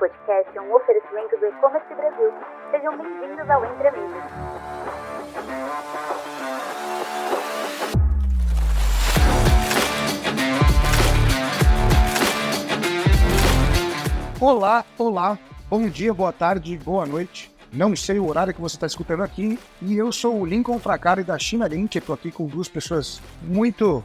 podcast é um oferecimento do E-Commerce Brasil. Sejam bem-vindos ao Entre Amigos. Olá, olá, bom dia, boa tarde, boa noite. Não sei o horário que você está escutando aqui. E eu sou o Lincoln Fracari da China Link. Estou aqui com duas pessoas muito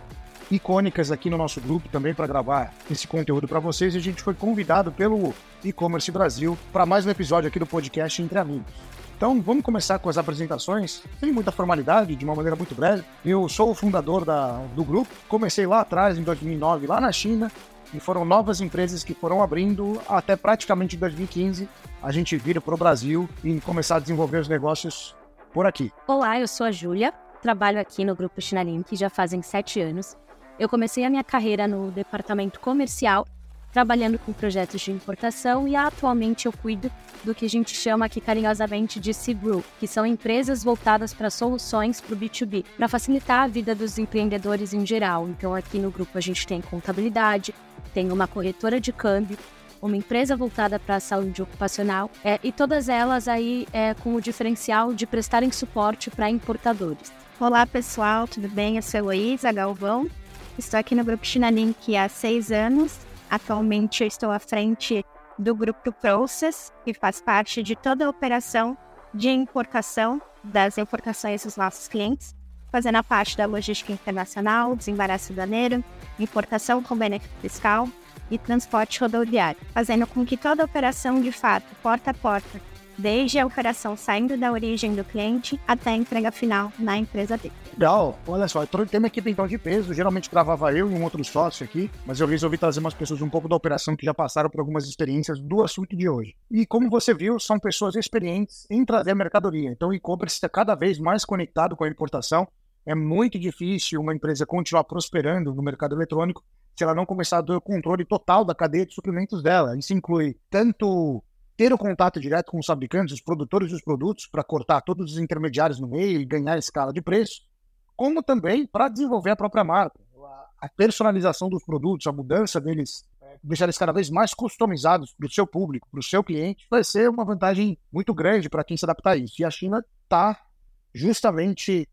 icônicas aqui no nosso grupo também para gravar esse conteúdo para vocês. E a gente foi convidado pelo E-Commerce Brasil para mais um episódio aqui do podcast Entre Amigos. Então vamos começar com as apresentações, sem muita formalidade, de uma maneira muito breve. Eu sou o fundador da, do grupo, comecei lá atrás, em 2009, lá na China, e foram novas empresas que foram abrindo até praticamente 2015 a gente vir para o Brasil e começar a desenvolver os negócios por aqui. Olá, eu sou a Júlia, trabalho aqui no Grupo Chinalink já fazem sete anos. Eu comecei a minha carreira no departamento comercial trabalhando com projetos de importação e atualmente eu cuido do que a gente chama aqui carinhosamente de C-Group, que são empresas voltadas para soluções para o B2B, para facilitar a vida dos empreendedores em geral. Então aqui no grupo a gente tem contabilidade, tem uma corretora de câmbio, uma empresa voltada para a saúde ocupacional é, e todas elas aí é, com o diferencial de prestarem suporte para importadores. Olá pessoal, tudo bem? Eu sou Heloísa Galvão, estou aqui no Grupo Chinalink há seis anos. Atualmente eu estou à frente do grupo Process, que faz parte de toda a operação de importação das importações dos nossos clientes, fazendo a parte da logística internacional, desembaraço aduaneiro, importação com benefício fiscal e transporte rodoviário, fazendo com que toda a operação de fato, porta a porta, desde a operação saindo da origem do cliente até a entrega final na empresa dele. Legal, olha só, tem uma equipe então de peso, geralmente gravava eu e um outro sócio aqui, mas eu resolvi trazer umas pessoas um pouco da operação que já passaram por algumas experiências do assunto de hoje. E como você viu, são pessoas experientes em trazer mercadoria, então o e-commerce está cada vez mais conectado com a importação, é muito difícil uma empresa continuar prosperando no mercado eletrônico se ela não começar a ter o controle total da cadeia de suprimentos dela. Isso inclui tanto ter o contato direto com os fabricantes, os produtores dos produtos, para cortar todos os intermediários no meio e ganhar escala de preço, como também para desenvolver a própria marca. A personalização dos produtos, a mudança deles, é, deixar eles cada vez mais customizados para o seu público, para o seu cliente, vai ser uma vantagem muito grande para quem se adaptar a isso. E a China está justamente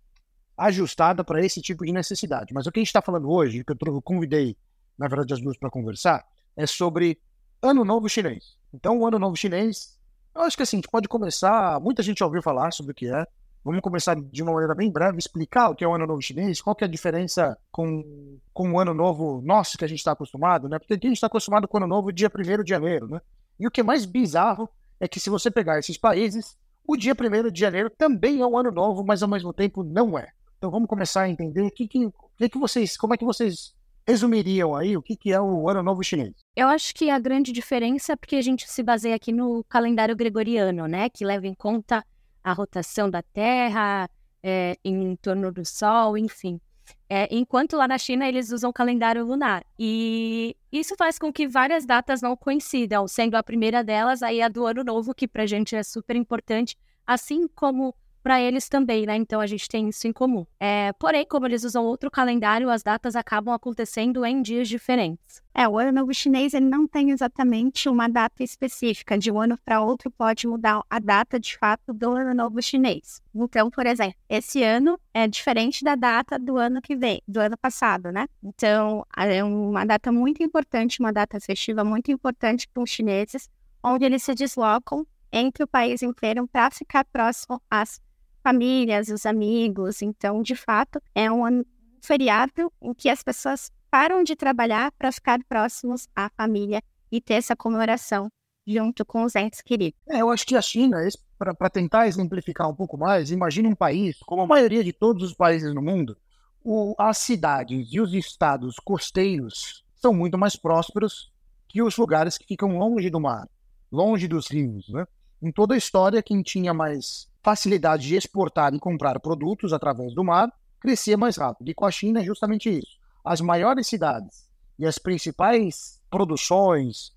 ajustada para esse tipo de necessidade. Mas o que a gente está falando hoje, que eu convidei, na verdade, as duas para conversar, é sobre Ano Novo Chinês. Então, o Ano Novo Chinês, eu acho que assim, a gente pode começar. Muita gente já ouviu falar sobre o que é. Vamos começar de uma maneira bem breve, explicar o que é o Ano Novo Chinês, qual que é a diferença com, com o Ano Novo nosso que a gente está acostumado, né? Porque aqui a gente está acostumado com o Ano Novo dia 1 de janeiro, né? E o que é mais bizarro é que se você pegar esses países, o dia 1 de janeiro também é um ano novo, mas ao mesmo tempo não é. Então vamos começar a entender que, que, que, que vocês, como é que vocês resumiriam aí o que, que é o Ano Novo Chinês? Eu acho que a grande diferença é porque a gente se baseia aqui no calendário gregoriano, né? Que leva em conta a rotação da Terra é, em torno do Sol, enfim. É, enquanto lá na China eles usam o calendário lunar. E isso faz com que várias datas não coincidam, sendo a primeira delas aí a do Ano Novo, que para a gente é super importante, assim como para eles também, né? Então a gente tem isso em comum. É, porém, como eles usam outro calendário, as datas acabam acontecendo em dias diferentes. É, o ano novo chinês ele não tem exatamente uma data específica. De um ano para outro pode mudar a data de fato do ano novo chinês. Então, por exemplo, esse ano é diferente da data do ano que vem, do ano passado, né? Então, é uma data muito importante, uma data festiva muito importante para os chineses, onde eles se deslocam entre o país inteiro para ficar próximo às famílias, os amigos. Então, de fato, é um feriado em que as pessoas param de trabalhar para ficar próximos à família e ter essa comemoração junto com os entes queridos. É, eu acho que a China, para tentar exemplificar um pouco mais, imagine um país, como a maioria de todos os países no mundo, o, as cidades e os estados costeiros são muito mais prósperos que os lugares que ficam longe do mar, longe dos rios. Né? Em toda a história, quem tinha mais facilidade de exportar e comprar produtos através do mar, crescia mais rápido. E com a China é justamente isso. As maiores cidades e as principais produções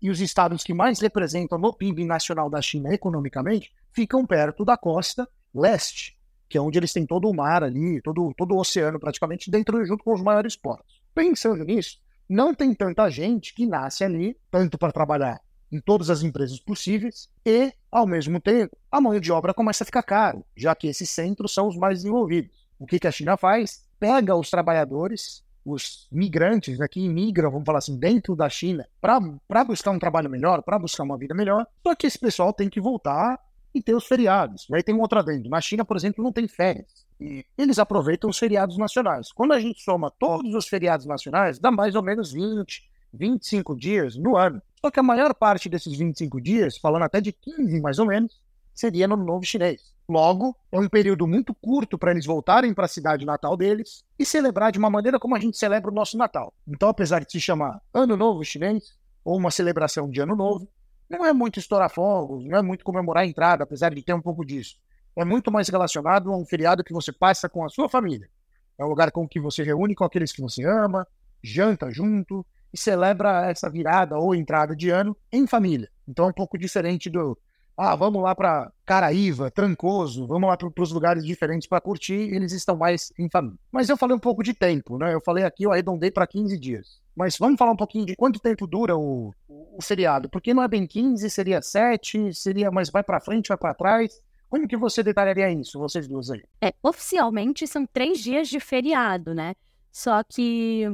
e, os estados que mais representam no PIB nacional da China economicamente ficam perto da costa leste, que é onde eles têm todo o mar ali, todo, todo o oceano praticamente dentro junto com os maiores portos. Pensando nisso, não tem tanta gente que nasce ali tanto para trabalhar em todas as empresas possíveis e, ao mesmo tempo, a mão de obra começa a ficar caro, já que esses centros são os mais desenvolvidos. O que, a China faz? Pega os trabalhadores, os migrantes né, que imigram, vamos falar assim, dentro da China, para buscar um trabalho melhor, para buscar uma vida melhor, só que esse pessoal tem que voltar e ter os feriados. Aí tem um outro adendo. Na China, por exemplo, não tem férias. E eles aproveitam os feriados nacionais. Quando a gente soma todos os feriados nacionais, dá mais ou menos 20, 25 dias no ano. Só que a maior parte desses 25 dias, falando até de 15 mais ou menos, seria no Novo Chinês. Logo, é um período muito curto para eles voltarem para a cidade natal deles e celebrar de uma maneira como a gente celebra o nosso Natal. Então, apesar de se chamar Ano Novo Chinês, ou uma celebração de Ano Novo, não é muito estourar fogos, não é muito comemorar a entrada, apesar de ter um pouco disso. É muito mais relacionado a um feriado que você passa com a sua família. É um lugar com que você reúne com aqueles que você ama, janta junto, e celebra essa virada ou entrada de ano em família. Então é um pouco diferente do ah, vamos lá para Caraíva, Trancoso, vamos lá para os lugares diferentes para curtir, eles estão mais em família. Mas eu falei um pouco de tempo, né? Eu falei aqui, eu arredondei para 15 dias. Mas vamos falar um pouquinho de quanto tempo dura o, o, o feriado, porque não é bem 15, seria 7, seria, mas vai para frente, vai para trás. Como que você detalharia isso, vocês duas aí? É, oficialmente são três dias de feriado, né? Só que,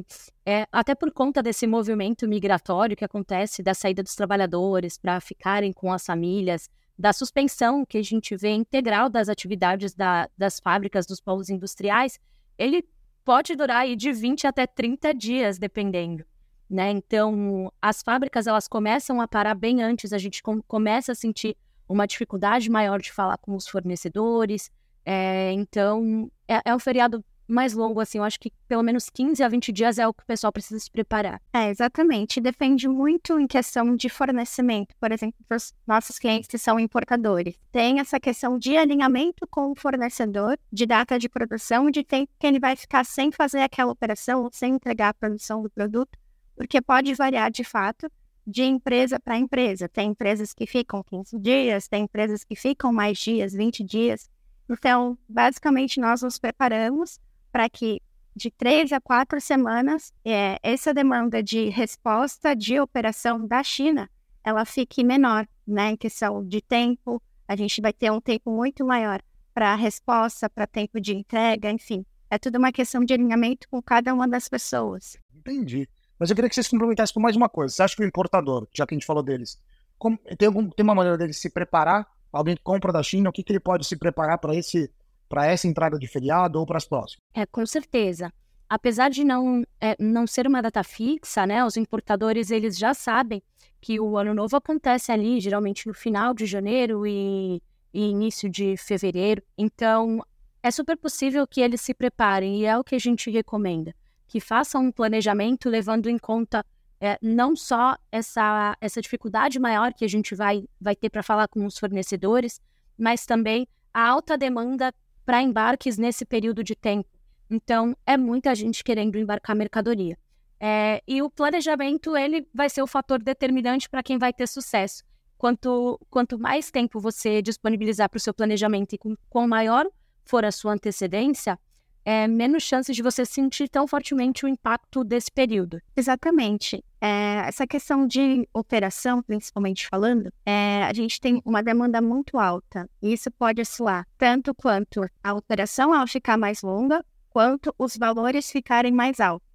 é, até por conta desse movimento migratório que acontece, da saída dos trabalhadores para ficarem com as famílias, da suspensão que a gente vê integral das atividades da, das fábricas, dos polos industriais, ele pode durar aí de 20 até 30 dias, dependendo. Né? Então, as fábricas elas começam a parar bem antes, a gente com, começa a sentir uma dificuldade maior de falar com os fornecedores. É, então, é, é um feriado mais longo, assim, eu acho que pelo menos 15 a 20 dias é o que o pessoal precisa se preparar. É, exatamente. Depende muito em questão de fornecimento. Por exemplo, os nossos clientes que são importadores. Tem essa questão de alinhamento com o fornecedor, de data de produção, de tempo que ele vai ficar sem fazer aquela operação, sem entregar a produção do produto, porque pode variar de fato de empresa para empresa. Tem empresas que ficam 15 dias, tem empresas que ficam mais dias, 20 dias. Então, basicamente, nós nos preparamos para que de três a quatro semanas, é, essa demanda de resposta de operação da China, ela fique menor, né? Em questão de tempo, a gente vai ter um tempo muito maior para resposta, para tempo de entrega, enfim. É tudo uma questão de alinhamento com cada uma das pessoas. Entendi. Mas eu queria que vocês complementassem com mais uma coisa. Você acha que o importador, já que a gente falou deles, como, tem, algum, tem uma maneira dele se preparar? Alguém que compra da China, o que, que ele pode se preparar para esse para essa entrada de feriado ou para as próximas? É, com certeza. Apesar de não, é, não ser uma data fixa, né, os importadores eles já sabem que o ano novo acontece ali, geralmente no final de janeiro e, e início de fevereiro. Então, é super possível que eles se preparem e é o que a gente recomenda, que façam um planejamento levando em conta é, não só essa, essa dificuldade maior que a gente vai, vai ter para falar com os fornecedores, mas também a alta demanda para embarques nesse período de tempo. Então, é muita gente querendo embarcar mercadoria. É, e o planejamento ele vai ser o fator determinante para quem vai ter sucesso. Quanto, quanto mais tempo você disponibilizar para o seu planejamento e com, com maior for a sua antecedência, é, menos chances de você sentir tão fortemente o impacto desse período. Exatamente. É, essa questão de operação, principalmente falando, é, a gente tem uma demanda muito alta. E isso pode oscilar tanto quanto a operação ao ficar mais longa, quanto os valores ficarem mais altos.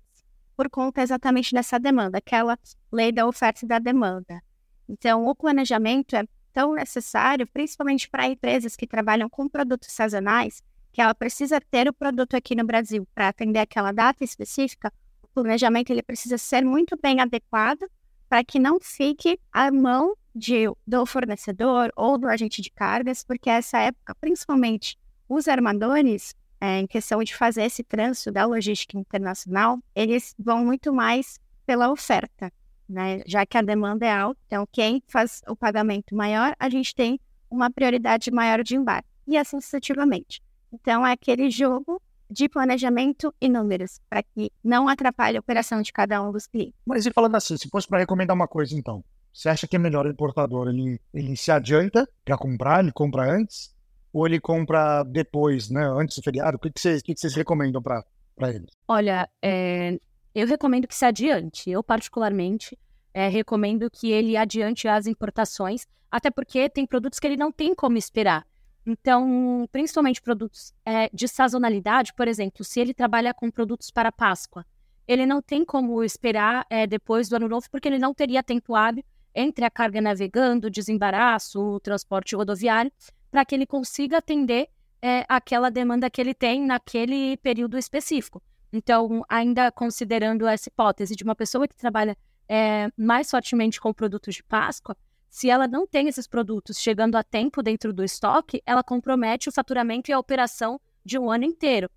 Por conta exatamente dessa demanda, aquela lei da oferta e da demanda. Então, o planejamento é tão necessário, principalmente para empresas que trabalham com produtos sazonais, que ela precisa ter o produto aqui no Brasil para atender aquela data específica, o planejamento ele precisa ser muito bem adequado para que não fique à mão de, do fornecedor ou do agente de cargas, porque essa época, principalmente os armadores, é, em questão de fazer esse trânsito da logística internacional, eles vão muito mais pela oferta, né? já que a demanda é alta. Então, quem faz o pagamento maior, a gente tem uma prioridade maior de embarque, e assim sucessivamente. Então, é aquele jogo de planejamento e números, para que não atrapalhe a operação de cada um dos clientes. Mas e falando assim, se fosse para recomendar uma coisa, então, você acha que é melhor o importador ele, ele se adianta para comprar, ele compra antes, ou ele compra depois, né, antes do feriado? O que, que, vocês, que, que vocês recomendam para eles? Olha, é, eu recomendo que se adiante. Eu, particularmente, é, recomendo que ele adiante as importações, até porque tem produtos que ele não tem como esperar. Então, principalmente produtos é, de sazonalidade, por exemplo, se ele trabalha com produtos para Páscoa, ele não tem como esperar é, depois do ano novo, porque ele não teria tempo hábil entre a carga navegando, o desembaraço, o transporte rodoviário, para que ele consiga atender é, aquela demanda que ele tem naquele período específico. Então, ainda considerando essa hipótese de uma pessoa que trabalha é, mais fortemente com produtos de Páscoa, se ela não tem esses produtos chegando a tempo dentro do estoque, ela compromete o faturamento e a operação de um ano inteiro.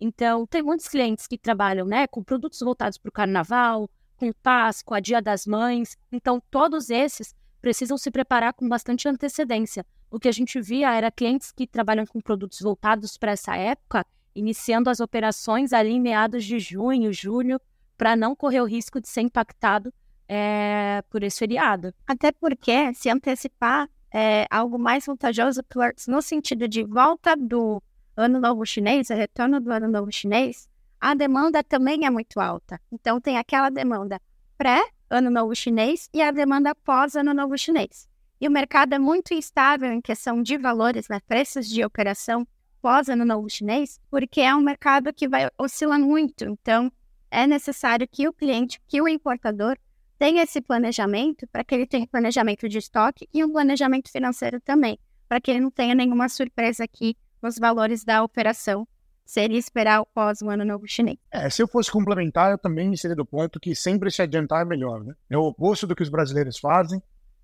Então, tem muitos clientes que trabalham né, com produtos voltados para o carnaval, com Páscoa, Dia das Mães. Então, todos esses precisam se preparar com bastante antecedência. O que a gente via era clientes que trabalham com produtos voltados para essa época, iniciando as operações ali em meados de junho, julho, para não correr o risco de ser impactado é, por esse feriado. Até porque se antecipar é algo mais vantajoso no sentido de volta do Ano Novo Chinês, retorno do Ano Novo Chinês, a demanda também é muito alta. Então, tem aquela demanda pré-Ano Novo Chinês e a demanda pós-Ano Novo Chinês. E o mercado é muito instável em questão de valores, né, preços de operação pós-Ano Novo Chinês, porque é um mercado que vai oscilar muito. Então, é necessário que o cliente, que o importador, tenha esse planejamento para que ele tenha planejamento de estoque e um planejamento financeiro também, para que ele não tenha nenhuma surpresa aqui nos valores da operação seria esperar o pós o ano novo chinês. É, se eu fosse complementar, eu também seria do ponto que sempre se adiantar é melhor, né? É o oposto do que os brasileiros fazem,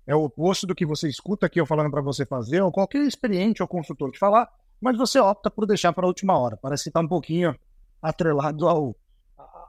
é o oposto do que você escuta aqui eu falando para você fazer, ou qualquer experiente ou consultor te falar, mas você opta por deixar para a última hora. Parece estar tá um pouquinho atrelado ao,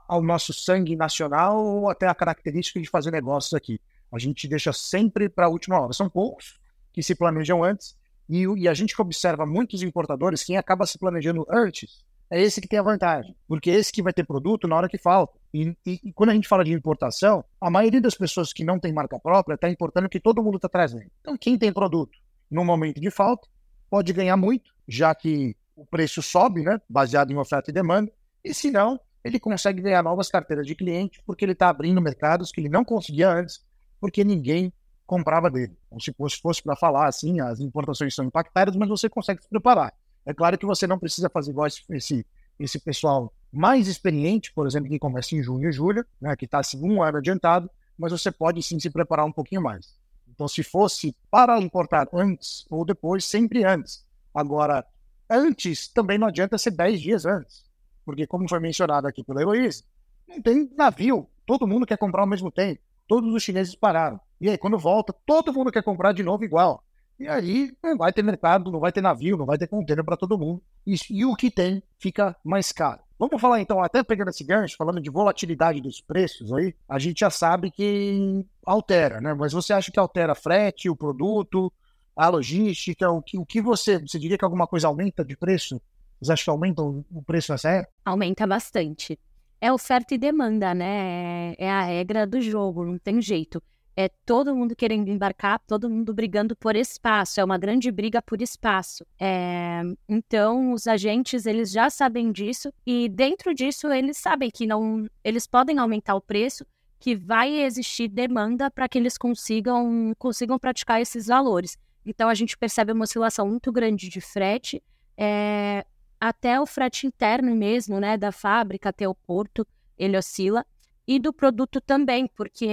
ao nosso sangue nacional ou até a característica de fazer negócios aqui. A gente deixa sempre para a última hora. São poucos que se planejam antes e, e, a gente que observa muitos importadores, quem acaba se planejando antes é esse que tem a vantagem, porque é esse que vai ter produto na hora que falta. E, e, e quando a gente fala de importação, a maioria das pessoas que não tem marca própria está importando que todo mundo está trazendo. Então, quem tem produto no momento de falta pode ganhar muito, já que o preço sobe, né, baseado em oferta e demanda, e se não, ele consegue ganhar novas carteiras de cliente, porque ele está abrindo mercados que ele não conseguia antes, porque ninguém comprava dele. Então, se fosse, para falar assim, as importações são impactadas, mas você consegue se preparar. É claro que você não precisa fazer igual esse, esse pessoal mais experiente, por exemplo, que começa em junho e julho, né, que está assim, um ano adiantado, mas você pode sim se preparar um pouquinho mais. Então, se fosse para importar antes ou depois, sempre antes. Agora, antes também não adianta ser 10 dias antes, porque, como foi mencionado aqui pela Heloísa, não tem navio, todo mundo quer comprar ao mesmo tempo, todos os chineses pararam. E aí, quando volta, todo mundo quer comprar de novo igual. E aí não vai ter mercado, não vai ter navio, não vai ter container para todo mundo. E, e, o que tem fica mais caro. Vamos falar então, até pegando esse gancho, falando de volatilidade dos preços aí, a gente já sabe que altera, né? Mas você acha que altera frete, o produto, a logística, o que, o que você, você diria que alguma coisa aumenta de preço? Você acha que aumenta o preço nessa época? Aumenta bastante. É oferta e demanda, né? É a regra do jogo, não tem jeito é todo mundo querendo embarcar, todo mundo brigando por espaço, é uma grande briga por espaço. É, então, os agentes, eles já sabem disso e dentro disso eles sabem que não, eles podem aumentar o preço, que vai existir demanda para que eles consigam, consigam praticar esses valores. Então, a gente percebe uma oscilação muito grande de frete, é, até o frete interno mesmo, né, da fábrica até o porto, ele oscila e do produto também, porque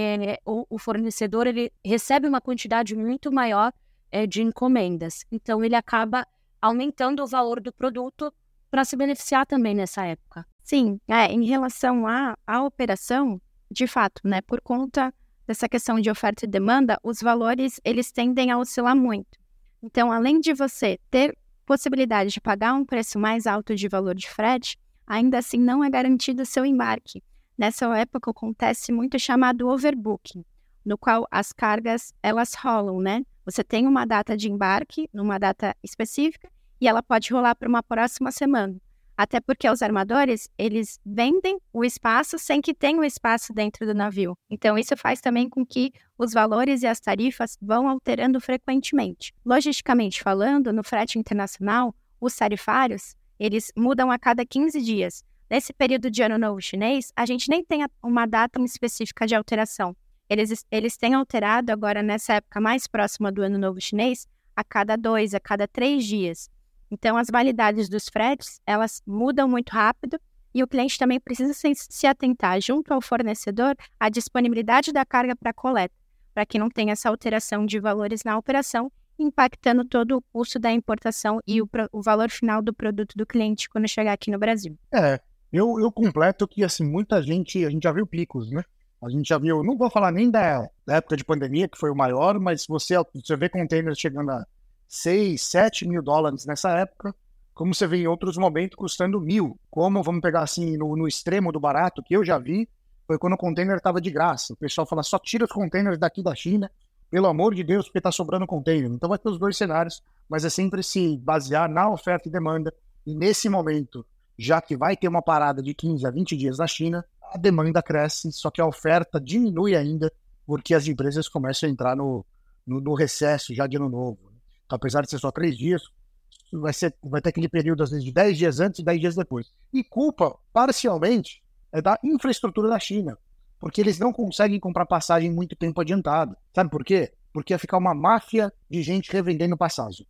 o, o fornecedor ele recebe uma quantidade muito maior é, de encomendas. Então, ele acaba aumentando o valor do produto para se beneficiar também nessa época. Sim, é, em relação à, à operação, de fato, né, por conta dessa questão de oferta e demanda, os valores eles tendem a oscilar muito. Então, além de você ter possibilidade de pagar um preço mais alto de valor de frete, ainda assim não é garantido seu embarque. Nessa época acontece muito chamado overbooking, no qual as cargas elas rolam, né? Você tem uma data de embarque, numa data específica, e ela pode rolar para uma próxima semana. Até porque os armadores, eles vendem o espaço sem que tenha o espaço dentro do navio. Então, isso faz também com que os valores e as tarifas vão alterando frequentemente. Logisticamente falando, no frete internacional, os tarifários, eles mudam a cada 15 dias. Nesse período de Ano Novo Chinês, a gente nem tem uma data específica de alteração. eles, eles têm alterado agora nessa época mais próxima do Ano Novo Chinês a cada dois, a cada três dias. Então, as validades dos fretes, elas mudam muito rápido e o cliente também precisa se, atentar junto ao fornecedor à disponibilidade da carga para coleta, para que não tenha essa alteração de valores na operação, impactando todo o custo da importação e o, o valor final do produto do cliente quando chegar aqui no Brasil. É, eu, eu completo que, assim, muita gente, a gente já viu picos, né? A gente já viu, não vou falar nem da, da época de pandemia, que foi o maior, mas você, você vê containers chegando a 6, 7 mil dólares nessa época, como você vê em outros momentos custando mil. Como, vamos pegar assim, no, no extremo do barato, que eu já vi, foi quando o container estava de graça. O pessoal fala, só tira os containers daqui da China, pelo amor de Deus, porque está sobrando container. Então vai ter os dois cenários, mas é sempre se basear na oferta e demanda. E nesse momento, já que vai ter uma parada de 15 a 20 dias na China, a demanda cresce, só que a oferta diminui ainda, porque as empresas começam a entrar no, no, no recesso já de ano novo. Apesar de ser só três dias, vai, ser, vai ter aquele período, às vezes, de 10 dias antes e 10 dias depois. E culpa, parcialmente, é da infraestrutura da China, porque eles não conseguem comprar passagem muito tempo adiantado. Sabe por quê? Porque ia ficar uma máfia de gente revendendo passagem.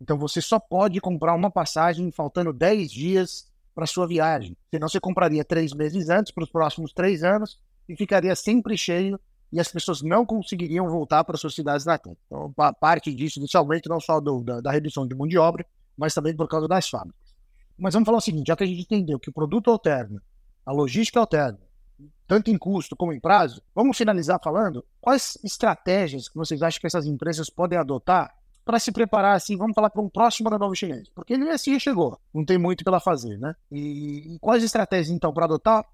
Então você só pode comprar uma passagem faltando 10 dias para sua viagem. Senão você compraria três meses antes, para os próximos três anos, e ficaria sempre cheio e as pessoas não conseguiriam voltar para suas cidades natais. Então, parte disso, inicialmente, não só do, da, da, redução de mão de obra, mas também por causa das fábricas. Mas vamos falar o seguinte: já que a gente entendeu que o produto alterna, a logística alterna, tanto em custo como em prazo, vamos finalizar falando quais estratégias que vocês acham que essas empresas podem adotar para se preparar, assim, vamos falar para um próximo ano novo chinês, porque ele assim chegou, não tem muito pela fazer, né? E, e quais estratégias, então, para adotar,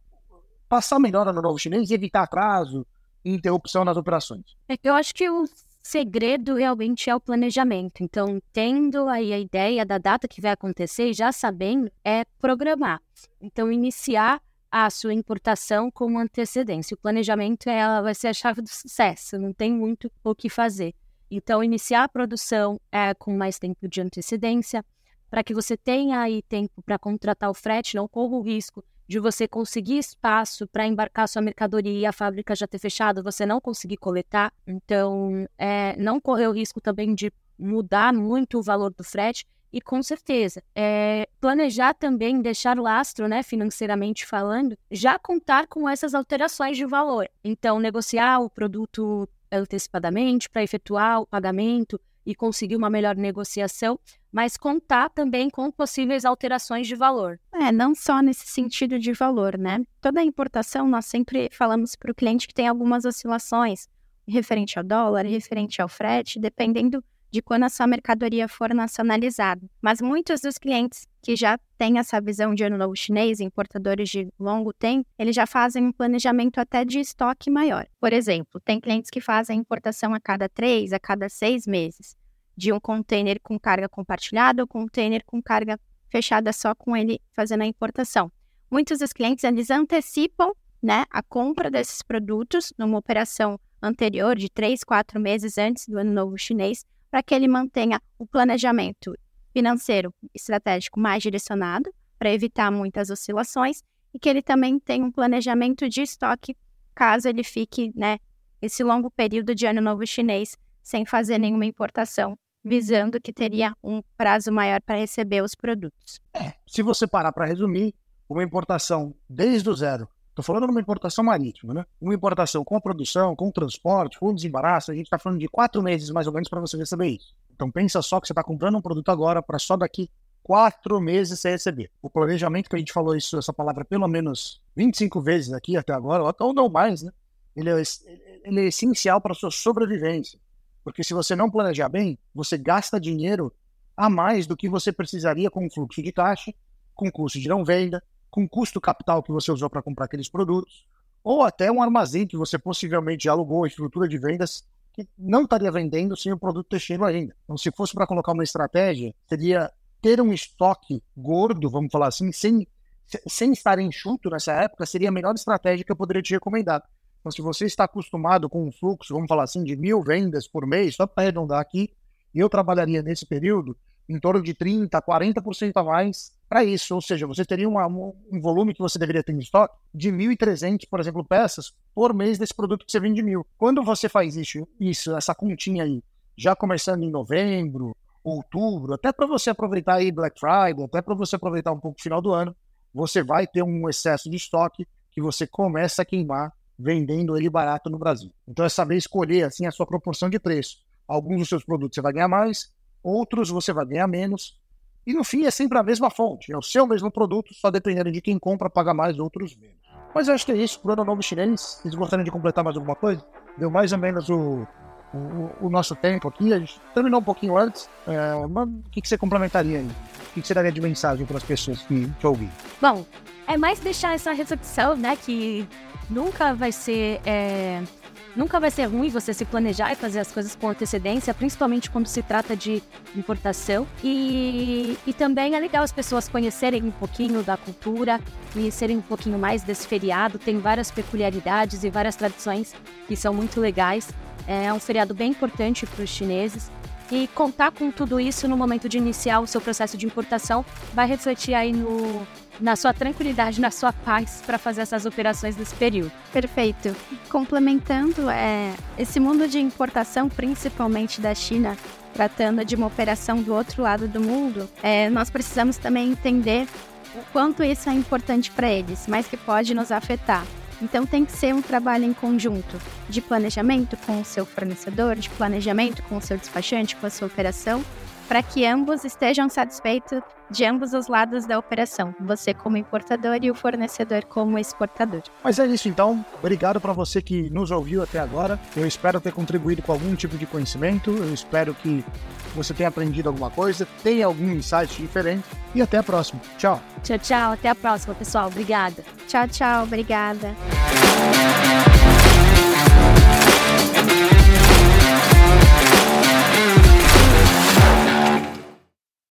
passar melhor ano novo chinês e evitar atraso, interrupção nas operações? É eu acho que o segredo realmente é o planejamento. Então, tendo aí a ideia da data que vai acontecer, já sabendo, é programar. Então, iniciar a sua importação com antecedência. O planejamento ela vai ser a chave do sucesso, não tem muito o que fazer. Então, iniciar a produção é, com mais tempo de antecedência, para que você tenha aí tempo para contratar o frete, não corra o risco de você conseguir espaço para embarcar sua mercadoria e a fábrica já ter fechado, você não conseguir coletar. Então, é, não correr o risco também de mudar muito o valor do frete. E com certeza, é, planejar também, deixar lastro, né, financeiramente falando, já contar com essas alterações de valor. Então, negociar o produto antecipadamente para efetuar o pagamento e conseguir uma melhor negociação, mas contar também com possíveis alterações de valor. É, não só nesse sentido de valor, né? Toda importação nós sempre falamos para o cliente que tem algumas oscilações referente ao dólar, referente ao frete, dependendo de quando a sua mercadoria for nacionalizada. Mas muitos dos clientes que já têm essa visão de ano novo chinês, importadores de longo tempo, eles já fazem um planejamento até de estoque maior. Por exemplo, tem clientes que fazem importação a cada três, a cada seis meses, de um container com carga compartilhada ou container com carga fechada só com ele fazendo a importação. Muitos dos clientes eles antecipam né, a compra desses produtos numa operação anterior de três, quatro meses antes do ano novo chinês para que ele mantenha o planejamento financeiro estratégico mais direcionado, para evitar muitas oscilações, e que ele também tenha um planejamento de estoque, caso ele fique, né, esse longo período de ano novo chinês sem fazer nenhuma importação, visando que teria um prazo maior para receber os produtos. É, se você parar para resumir, uma importação desde o zero Estou falando de uma importação marítima, né? Uma importação com a produção, com o transporte, com o desembaraço, a gente está falando de quatro meses mais ou menos para você receber isso. Então pensa só que você está comprando um produto agora para só daqui quatro meses você receber. O planejamento que a gente falou isso, essa palavra pelo menos 25 vezes aqui até agora, ou não mais, né? Ele é, ele é essencial para a sua sobrevivência. Porque se você não planejar bem, você gasta dinheiro a mais do que você precisaria com o fluxo de caixa, com custo de não venda, com custo capital que você usou para comprar aqueles produtos, ou até um armazém que você possivelmente alugou, estrutura de vendas, que não estaria vendendo sem o produto ter cheio ainda. Então, se fosse para colocar uma estratégia, seria ter um estoque gordo, vamos falar assim, sem, sem estar enxuto nessa época, seria a melhor estratégia que eu poderia te recomendar. Então, se você está acostumado com um fluxo, vamos falar assim, de mil vendas por mês, só para arredondar aqui, eu trabalharia nesse período em torno de 30%, 40% a mais para isso. Ou seja, você teria uma, um volume que você deveria ter em estoque de 1.300, por exemplo, peças por mês desse produto que você vende mil. Quando você faz isso, isso essa continha aí, já começando em novembro, outubro, até para você aproveitar aí Black Friday, até para você aproveitar um pouco o final do ano, você vai ter um excesso de estoque que você começa a queimar vendendo ele barato no Brasil. Então é saber escolher assim a sua proporção de preço. Alguns dos seus produtos você vai ganhar mais, outros você vai ganhar menos, e no fim é sempre a mesma fonte, é o seu mesmo produto, só dependendo de quem compra, paga mais, outros menos. Mas eu acho que é isso, pro ano novo chinês. Vocês gostariam de completar mais alguma coisa? Deu mais ou menos o, o, o nosso tempo aqui. A gente terminou um pouquinho antes. É, mas o que, que você complementaria aí? O que, que você daria de mensagem para as pessoas que, que ouvem? Bom, é mais deixar essa reflexão, né? Que nunca vai ser. É Nunca vai ser ruim você se planejar e fazer as coisas com antecedência, principalmente quando se trata de importação. E, e também é legal as pessoas conhecerem um pouquinho da cultura, conhecerem um pouquinho mais desse feriado. Tem várias peculiaridades e várias tradições que são muito legais. É um feriado bem importante para os chineses. E contar com tudo isso no momento de iniciar o seu processo de importação vai refletir aí no, na sua tranquilidade, na sua paz para fazer essas operações nesse período. Perfeito. Complementando, é, esse mundo de importação, principalmente da China, tratando de uma operação do outro lado do mundo, é, nós precisamos também entender o quanto isso é importante para eles, mas que pode nos afetar. Então tem que ser um trabalho em conjunto de planejamento com o seu fornecedor, de planejamento com o seu despachante, com a sua operação, para que ambos estejam satisfeitos de ambos os lados da operação, você como importador e o fornecedor como exportador. Mas é isso então. Obrigado para você que nos ouviu até agora. Eu espero ter contribuído com algum tipo de conhecimento. Eu espero que você tenha aprendido alguma coisa, tenha algum insight diferente e até a próxima. Tchau. Tchau, tchau. Até a próxima, pessoal. Obrigada. Tchau, tchau. Obrigada.